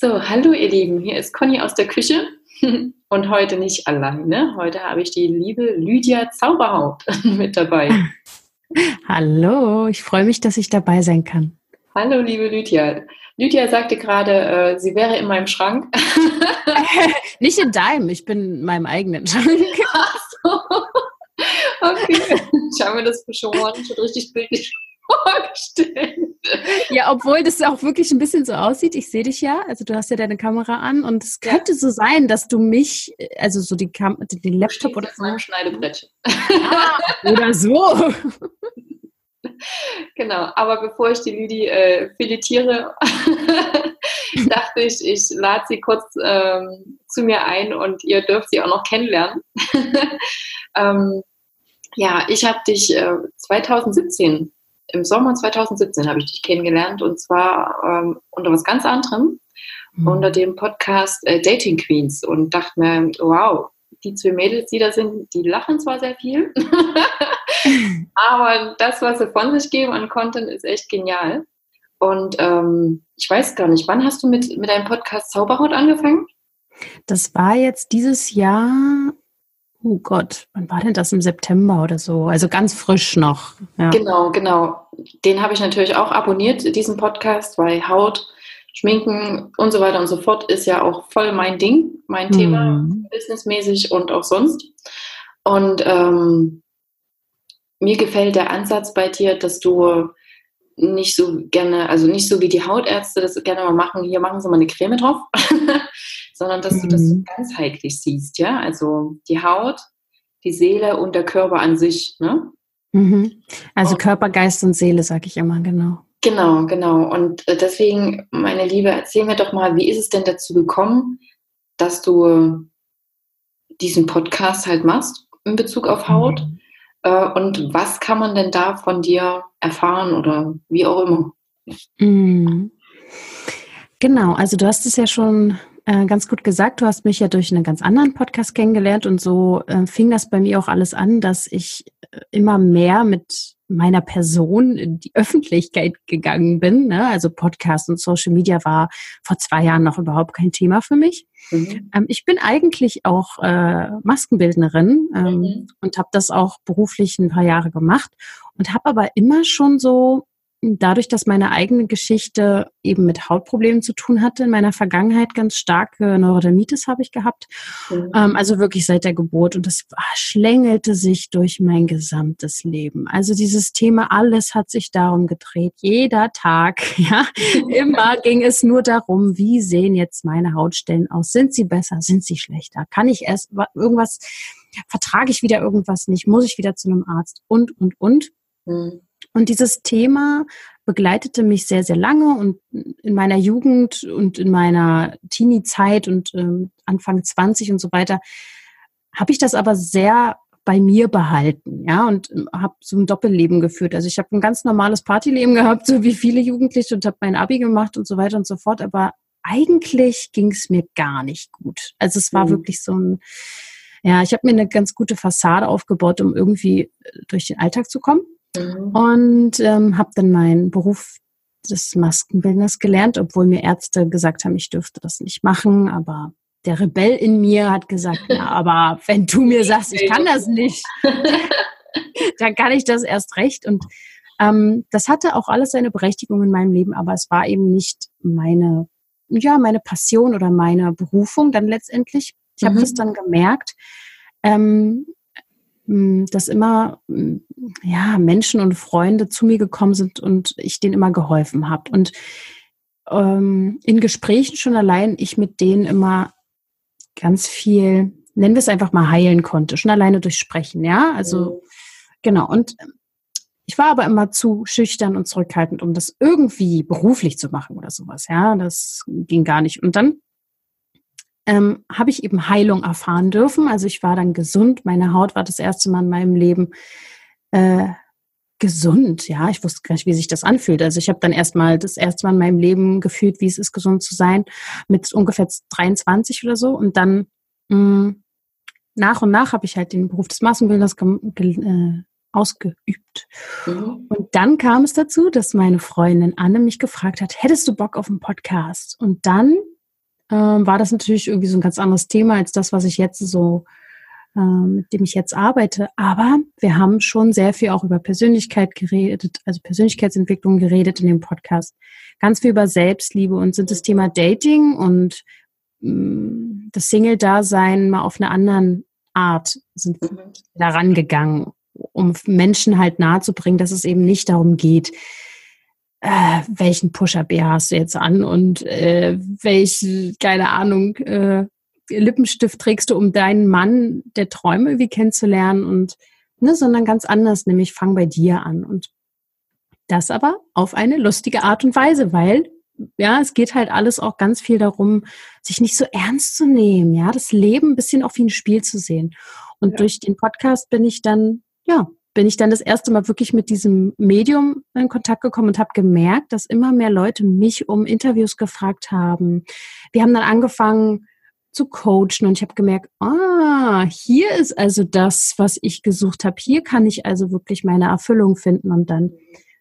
So, hallo ihr Lieben, hier ist Conny aus der Küche und heute nicht alleine. Heute habe ich die liebe Lydia Zauberhaut mit dabei. Hallo, ich freue mich, dass ich dabei sein kann. Hallo, liebe Lydia. Lydia sagte gerade, äh, sie wäre in meinem Schrank. nicht in deinem, ich bin in meinem eigenen Schrank. Ach so. Okay, ich habe mir das schon richtig bildlich vorgestellt. Ja, obwohl das auch wirklich ein bisschen so aussieht. Ich sehe dich ja, also du hast ja deine Kamera an und es könnte ja. so sein, dass du mich, also so die Kam den Laptop oder so. meinem Schneidebrettchen. Ah, oder so. Genau, aber bevor ich die Lüdi äh, filetiere, dachte ich, ich lade sie kurz ähm, zu mir ein und ihr dürft sie auch noch kennenlernen. ähm, ja, ich habe dich äh, 2017 im Sommer 2017 habe ich dich kennengelernt und zwar ähm, unter was ganz anderem, mhm. unter dem Podcast äh, Dating Queens und dachte mir, wow, die zwei Mädels, die da sind, die lachen zwar sehr viel, aber das, was sie von sich geben an Content, ist echt genial. Und ähm, ich weiß gar nicht, wann hast du mit, mit deinem Podcast Zauberhaut angefangen? Das war jetzt dieses Jahr Oh Gott, wann war denn das im September oder so? Also ganz frisch noch. Ja. Genau, genau. Den habe ich natürlich auch abonniert, diesen Podcast, weil Haut, Schminken und so weiter und so fort ist ja auch voll mein Ding, mein mhm. Thema, businessmäßig und auch sonst. Und ähm, mir gefällt der Ansatz bei dir, dass du nicht so gerne, also nicht so wie die Hautärzte das gerne mal machen, hier machen sie mal eine Creme drauf, sondern dass mhm. du das mhm. ganzheitlich siehst, ja, also die Haut, die Seele und der Körper an sich, ne? Mhm. Also und, Körper, Geist und Seele, sage ich immer, genau. Genau, genau. Und äh, deswegen, meine Liebe, erzähl mir doch mal, wie ist es denn dazu gekommen, dass du diesen Podcast halt machst in Bezug auf Haut? Mhm. Äh, und was kann man denn da von dir erfahren oder wie auch immer? Mhm. Genau, also du hast es ja schon äh, ganz gut gesagt. Du hast mich ja durch einen ganz anderen Podcast kennengelernt und so äh, fing das bei mir auch alles an, dass ich äh, immer mehr mit meiner Person in die Öffentlichkeit gegangen bin. Ne? Also Podcast und Social Media war vor zwei Jahren noch überhaupt kein Thema für mich. Mhm. Ähm, ich bin eigentlich auch äh, Maskenbildnerin ähm, mhm. und habe das auch beruflich ein paar Jahre gemacht und habe aber immer schon so dadurch, dass meine eigene Geschichte eben mit Hautproblemen zu tun hatte, in meiner Vergangenheit ganz starke Neurodermitis habe ich gehabt. Mhm. Ähm, also wirklich seit der Geburt. Und das schlängelte sich durch mein gesamtes Leben. Also dieses Thema, alles hat sich darum gedreht. Jeder Tag, ja, immer ging es nur darum, wie sehen jetzt meine Hautstellen aus? Sind sie besser? Sind sie schlechter? Kann ich erst irgendwas, vertrage ich wieder irgendwas nicht? Muss ich wieder zu einem Arzt? Und, und, und. Mhm. Und dieses Thema begleitete mich sehr, sehr lange und in meiner Jugend und in meiner Teenie-Zeit und ähm, Anfang 20 und so weiter habe ich das aber sehr bei mir behalten, ja, und ähm, habe so ein Doppelleben geführt. Also ich habe ein ganz normales Partyleben gehabt, so wie viele Jugendliche und habe mein Abi gemacht und so weiter und so fort, aber eigentlich ging es mir gar nicht gut. Also es war mhm. wirklich so ein, ja, ich habe mir eine ganz gute Fassade aufgebaut, um irgendwie äh, durch den Alltag zu kommen. Mhm. Und ähm, habe dann meinen Beruf des Maskenbildners gelernt, obwohl mir Ärzte gesagt haben, ich dürfte das nicht machen. Aber der Rebell in mir hat gesagt, ja, aber wenn du mir sagst, ich kann das nicht, dann kann ich das erst recht. Und ähm, das hatte auch alles seine Berechtigung in meinem Leben, aber es war eben nicht meine, ja, meine Passion oder meine Berufung dann letztendlich. Ich mhm. habe das dann gemerkt. Ähm, dass immer ja Menschen und Freunde zu mir gekommen sind und ich denen immer geholfen habe und ähm, in Gesprächen schon allein ich mit denen immer ganz viel nennen wir es einfach mal heilen konnte schon alleine durch Sprechen ja? Also mhm. genau. Und ich war aber immer zu schüchtern und zurückhaltend um das irgendwie beruflich zu machen oder sowas ja? Das ging gar nicht. Und dann ähm, habe ich eben Heilung erfahren dürfen. Also ich war dann gesund. Meine Haut war das erste Mal in meinem Leben äh, gesund. Ja, ich wusste gar nicht, wie sich das anfühlt. Also ich habe dann erstmal das erste Mal in meinem Leben gefühlt, wie es ist, gesund zu sein, mit ungefähr 23 oder so. Und dann mh, mm, nach und nach habe ich halt den Beruf des Massenbilders äh, ausgeübt. Mhm. Und dann kam es dazu, dass meine Freundin Anne mich gefragt hat, hättest du Bock auf einen Podcast? Und dann ähm, war das natürlich irgendwie so ein ganz anderes Thema als das, was ich jetzt so, ähm, mit dem ich jetzt arbeite. Aber wir haben schon sehr viel auch über Persönlichkeit geredet, also Persönlichkeitsentwicklung geredet in dem Podcast. Ganz viel über Selbstliebe und sind das Thema Dating und mh, mm, das Single-Dasein mal auf einer anderen Art sind mhm. daran gegangen, um Menschen halt nahezubringen, dass es eben nicht darum geht, äh, welchen Push-Up hast du jetzt an und äh, welch, keine Ahnung, äh, Lippenstift trägst du, um deinen Mann der Träume irgendwie kennenzulernen und ne, sondern ganz anders, nämlich fang bei dir an und das aber auf eine lustige Art und Weise, weil ja, es geht halt alles auch ganz viel darum, sich nicht so ernst zu nehmen, ja, das Leben ein bisschen auch wie ein Spiel zu sehen. Und ja. durch den Podcast bin ich dann, ja, bin ich dann das erste Mal wirklich mit diesem Medium in Kontakt gekommen und habe gemerkt, dass immer mehr Leute mich um Interviews gefragt haben. Wir haben dann angefangen zu coachen und ich habe gemerkt, ah, hier ist also das, was ich gesucht habe. Hier kann ich also wirklich meine Erfüllung finden und dann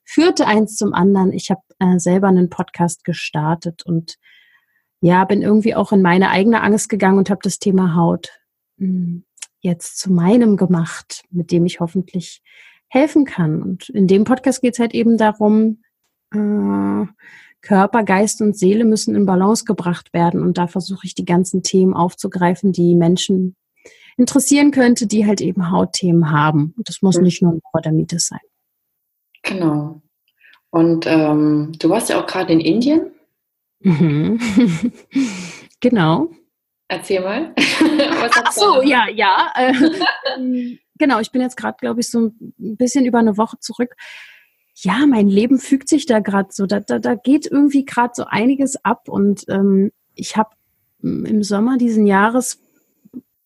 führte eins zum anderen. Ich habe äh, selber einen Podcast gestartet und ja, bin irgendwie auch in meine eigene Angst gegangen und habe das Thema Haut hm, jetzt zu meinem gemacht, mit dem ich hoffentlich helfen kann. Und in dem Podcast geht es halt eben darum, äh, Körper, Geist und Seele müssen in Balance gebracht werden. Und da versuche ich die ganzen Themen aufzugreifen, die Menschen interessieren könnte, die halt eben Hautthemen haben. Und das muss mhm. nicht nur ein Neurodermitis sein. Genau. Und ähm, du warst ja auch gerade in Indien. Mhm. genau. Erzähl mal. Ach so, ja, ja. Äh, genau, ich bin jetzt gerade, glaube ich, so ein bisschen über eine Woche zurück. Ja, mein Leben fügt sich da gerade so. Da, da, da geht irgendwie gerade so einiges ab. Und ähm, ich habe im Sommer diesen Jahres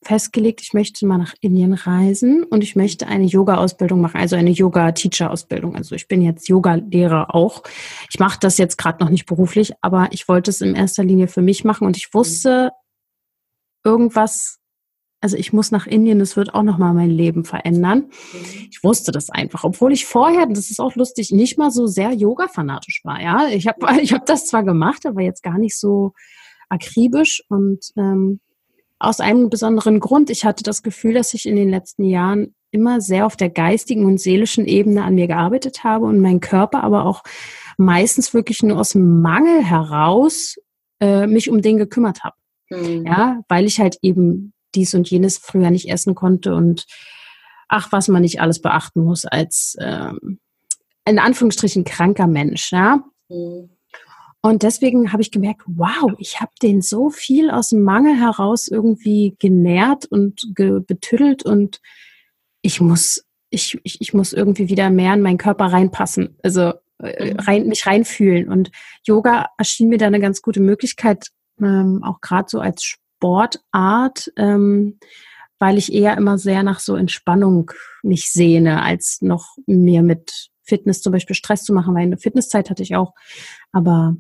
festgelegt, ich möchte mal nach Indien reisen und ich möchte eine Yoga-Ausbildung machen, also eine Yoga-Teacher-Ausbildung. Also ich bin jetzt Yoga-Lehrer auch. Ich mache das jetzt gerade noch nicht beruflich, aber ich wollte es in erster Linie für mich machen und ich wusste, irgendwas, also ich muss nach Indien, das wird auch nochmal mein Leben verändern. Mhm. Ich wusste das einfach, obwohl ich vorher, das ist auch lustig, nicht mal so sehr Yoga-fanatisch war. Ja, ich habe ich hab das zwar gemacht, aber jetzt gar nicht so akribisch und ähm, aus einem besonderen Grund. Ich hatte das Gefühl, dass ich in den letzten Jahren immer sehr auf der geistigen und seelischen Ebene an mir gearbeitet habe und mein Körper aber auch meistens wirklich nur aus dem Mangel heraus äh, mich um den gekümmert habe. Mhm. Ja, weil ich halt eben dies und jenes früher nicht essen konnte und ach, was man nicht alles beachten muss als ähm, in Anführungsstrichen kranker Mensch, ja. Mhm. Und deswegen habe ich gemerkt, wow, ich habe den so viel aus dem Mangel heraus irgendwie genährt und ge betüttelt und ich muss, ich, ich, ich muss irgendwie wieder mehr in meinen Körper reinpassen, also äh, mhm. rein, mich reinfühlen. Und Yoga erschien mir da eine ganz gute Möglichkeit, ähm, auch gerade so als Sportart, ähm, weil ich eher immer sehr nach so Entspannung mich sehne, als noch mir mit Fitness zum Beispiel Stress zu machen, weil eine Fitnesszeit hatte ich auch. Aber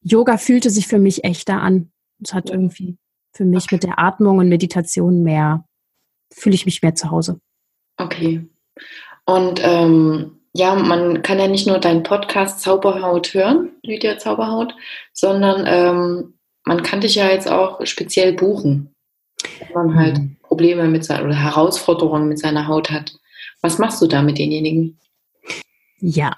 Yoga fühlte sich für mich echter an. Es hat irgendwie für mich okay. mit der Atmung und Meditation mehr, fühle ich mich mehr zu Hause. Okay. Und ähm, ja, man kann ja nicht nur deinen Podcast Zauberhaut hören, Lydia Zauberhaut, sondern ähm, man kann dich ja jetzt auch speziell buchen, wenn man halt mhm. Probleme mit seiner oder Herausforderungen mit seiner Haut hat. Was machst du da mit denjenigen? Ja,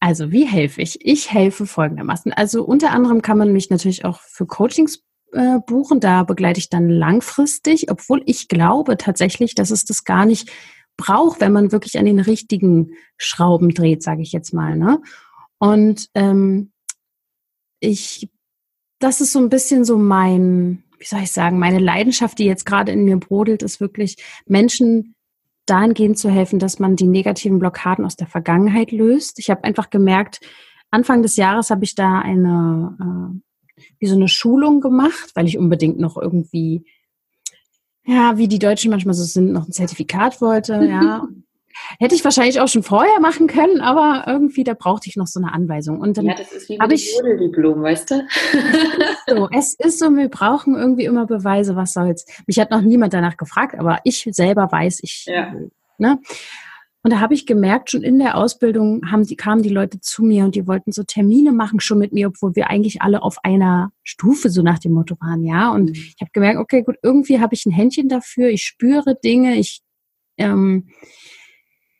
also wie helfe ich? Ich helfe folgendermaßen. Also unter anderem kann man mich natürlich auch für Coachings äh, buchen. Da begleite ich dann langfristig, obwohl ich glaube tatsächlich, dass es das gar nicht braucht, wenn man wirklich an den richtigen Schrauben dreht, sage ich jetzt mal. Ne? Und ähm, ich das ist so ein bisschen so mein, wie soll ich sagen, meine Leidenschaft, die jetzt gerade in mir brodelt, ist wirklich Menschen dahingehend zu helfen, dass man die negativen Blockaden aus der Vergangenheit löst. Ich habe einfach gemerkt, Anfang des Jahres habe ich da eine, äh, wie so eine Schulung gemacht, weil ich unbedingt noch irgendwie, ja, wie die Deutschen manchmal so sind, noch ein Zertifikat wollte, ja. Hätte ich wahrscheinlich auch schon vorher machen können, aber irgendwie, da brauchte ich noch so eine Anweisung. Und dann ja, das ist wie mit ich, Diplom, weißt du? so, es ist so, wir brauchen irgendwie immer Beweise, was soll's. Mich hat noch niemand danach gefragt, aber ich selber weiß, ich, ja. ne? Und da habe ich gemerkt, schon in der Ausbildung haben die, kamen die Leute zu mir und die wollten so Termine machen schon mit mir, obwohl wir eigentlich alle auf einer Stufe so nach dem Motto waren, ja. Und mhm. ich habe gemerkt, okay, gut, irgendwie habe ich ein Händchen dafür, ich spüre Dinge, ich ähm,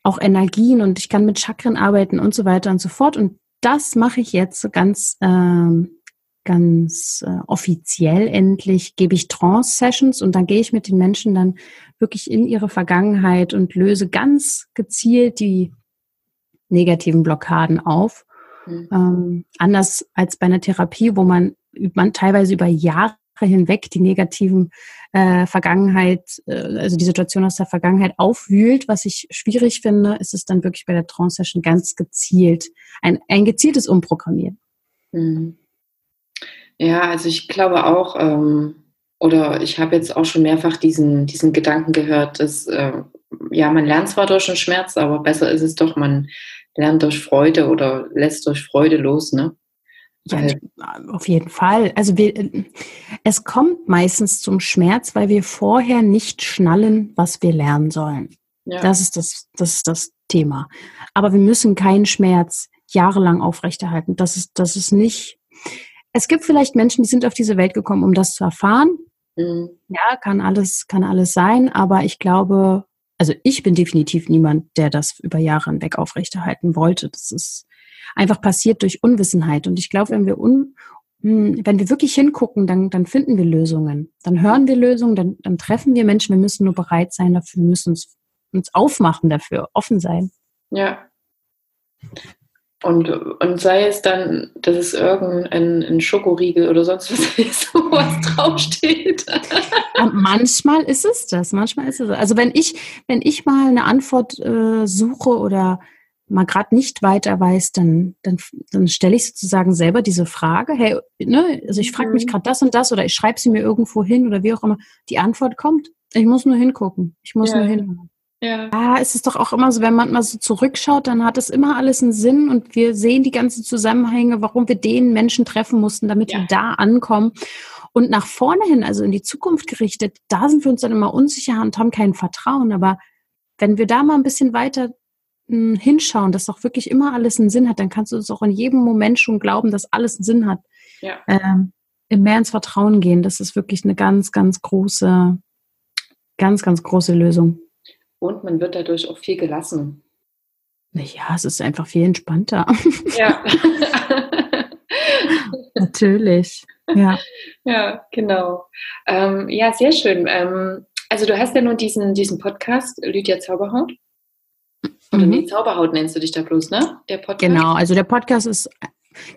auch Energien und ich kann mit Chakren arbeiten und so weiter und so fort. Und das mache ich jetzt ganz ähm, ganz äh, offiziell endlich gebe ich Trance-Sessions und dann gehe ich mit den Menschen dann wirklich in ihre Vergangenheit und löse ganz gezielt die negativen Blockaden auf. Mhm. Ähm, anders als bei einer Therapie, wo man, man teilweise über Jahre hinweg die negativen äh, Vergangenheit, äh, also die Situation aus der Vergangenheit aufwühlt, was ich schwierig finde, ist es dann wirklich bei der Trance-Session ganz gezielt, ein, ein gezieltes Umprogrammieren. Mhm. Ja, also ich glaube auch, ähm, oder ich habe jetzt auch schon mehrfach diesen, diesen Gedanken gehört, dass äh, ja, man lernt zwar durch den Schmerz, aber besser ist es doch, man lernt durch Freude oder lässt durch Freude los, ne? Ja, auf jeden Fall. Also wir, es kommt meistens zum Schmerz, weil wir vorher nicht schnallen, was wir lernen sollen. Ja. Das ist das, das ist das Thema. Aber wir müssen keinen Schmerz jahrelang aufrechterhalten. Das ist, das ist nicht, es gibt vielleicht Menschen, die sind auf diese Welt gekommen, um das zu erfahren. Mhm. Ja, kann alles, kann alles sein, aber ich glaube, also ich bin definitiv niemand, der das über Jahre hinweg aufrechterhalten wollte. Das ist einfach passiert durch Unwissenheit. Und ich glaube, wenn wir un, hm, wenn wir wirklich hingucken, dann, dann finden wir Lösungen. Dann hören wir Lösungen, dann, dann treffen wir Menschen. Wir müssen nur bereit sein dafür, wir müssen uns, uns aufmachen dafür, offen sein. Ja. Und, und sei es dann, dass es irgendein ein Schokoriegel oder sonst was ist, wo was draufsteht. manchmal ist es das, manchmal ist es das. Also wenn ich, wenn ich mal eine Antwort äh, suche oder mal gerade nicht weiter weiß, dann, dann, dann stelle ich sozusagen selber diese Frage, hey, ne, also ich frage mich mhm. gerade das und das oder ich schreibe sie mir irgendwo hin oder wie auch immer. Die Antwort kommt. Ich muss nur hingucken. Ich muss ja. nur hinhören. Ja. ja, es ist doch auch immer so, wenn man mal so zurückschaut, dann hat es immer alles einen Sinn und wir sehen die ganzen Zusammenhänge, warum wir den Menschen treffen mussten, damit ja. wir da ankommen. Und nach vorne hin, also in die Zukunft gerichtet, da sind wir uns dann immer unsicher und haben kein Vertrauen. Aber wenn wir da mal ein bisschen weiter hm, hinschauen, dass doch wirklich immer alles einen Sinn hat, dann kannst du es auch in jedem Moment schon glauben, dass alles einen Sinn hat. Ja. Ähm, mehr ins Vertrauen gehen, das ist wirklich eine ganz, ganz große, ganz, ganz große Lösung. Und man wird dadurch auch viel gelassen. Naja, es ist einfach viel entspannter. Ja. Natürlich. Ja. Ja, genau. Ähm, ja, sehr schön. Ähm, also du hast ja nun diesen, diesen Podcast, Lydia Zauberhaut. Oder mhm. nee, Zauberhaut nennst du dich da bloß, ne? Der Podcast. Genau, also der Podcast ist,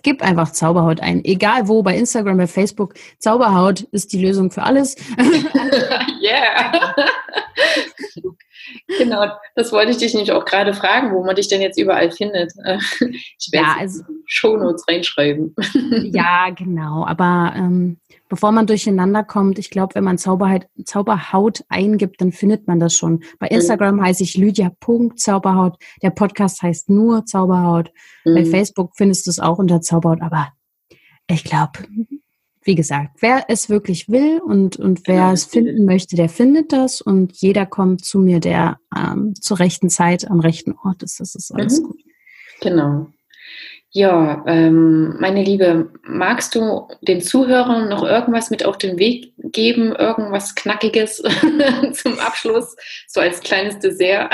gib einfach Zauberhaut ein. Egal wo, bei Instagram, bei Facebook. Zauberhaut ist die Lösung für alles. yeah. Genau, das wollte ich dich nämlich auch gerade fragen, wo man dich denn jetzt überall findet. Ich werde ja, also, Shownotes reinschreiben. Ja, genau. Aber ähm, bevor man durcheinander kommt, ich glaube, wenn man Zauberhaut, Zauberhaut eingibt, dann findet man das schon. Bei mhm. Instagram mhm. heiße ich Lydia.zauberhaut. Der Podcast heißt nur Zauberhaut. Mhm. Bei Facebook findest du es auch unter Zauberhaut. Aber ich glaube, wie gesagt, wer es wirklich will und, und wer genau. es finden möchte, der findet das und jeder kommt zu mir, der ähm, zur rechten Zeit am rechten Ort ist. Das ist alles mhm. gut. Genau. Ja, ähm, meine Liebe, magst du den Zuhörern noch irgendwas mit auf den Weg geben? Irgendwas Knackiges zum Abschluss, so als kleines Dessert?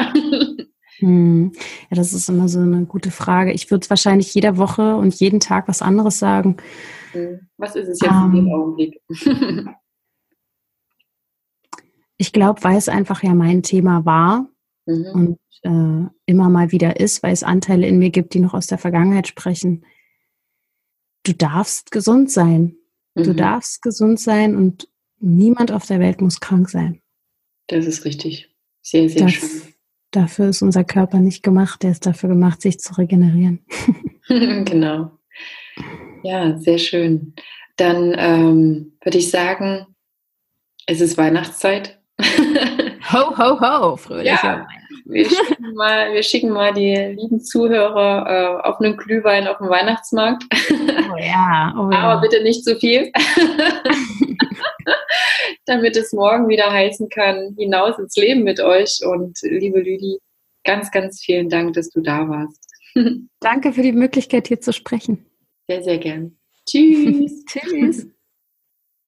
Hm. Ja, das ist immer so eine gute Frage. Ich würde wahrscheinlich jede Woche und jeden Tag was anderes sagen. Was ist es jetzt um, in dem ähm. Augenblick? ich glaube, weil es einfach ja mein Thema war mhm. und äh, immer mal wieder ist, weil es Anteile in mir gibt, die noch aus der Vergangenheit sprechen. Du darfst gesund sein. Mhm. Du darfst gesund sein und niemand auf der Welt muss krank sein. Das ist richtig. Sehr, sehr das, schön. Dafür ist unser Körper nicht gemacht. Der ist dafür gemacht, sich zu regenerieren. genau. Ja, sehr schön. Dann ähm, würde ich sagen, es ist Weihnachtszeit. ho, ho, ho, fröhlich. Ja, wir, schicken mal, wir schicken mal die lieben Zuhörer äh, auf einen Glühwein auf dem Weihnachtsmarkt. Oh ja, oh ja. Aber bitte nicht zu viel. Damit es morgen wieder heißen kann, hinaus ins Leben mit euch. Und liebe Lüdi, ganz, ganz vielen Dank, dass du da warst. Danke für die Möglichkeit, hier zu sprechen. Sehr, sehr gern. Tschüss. Tschüss.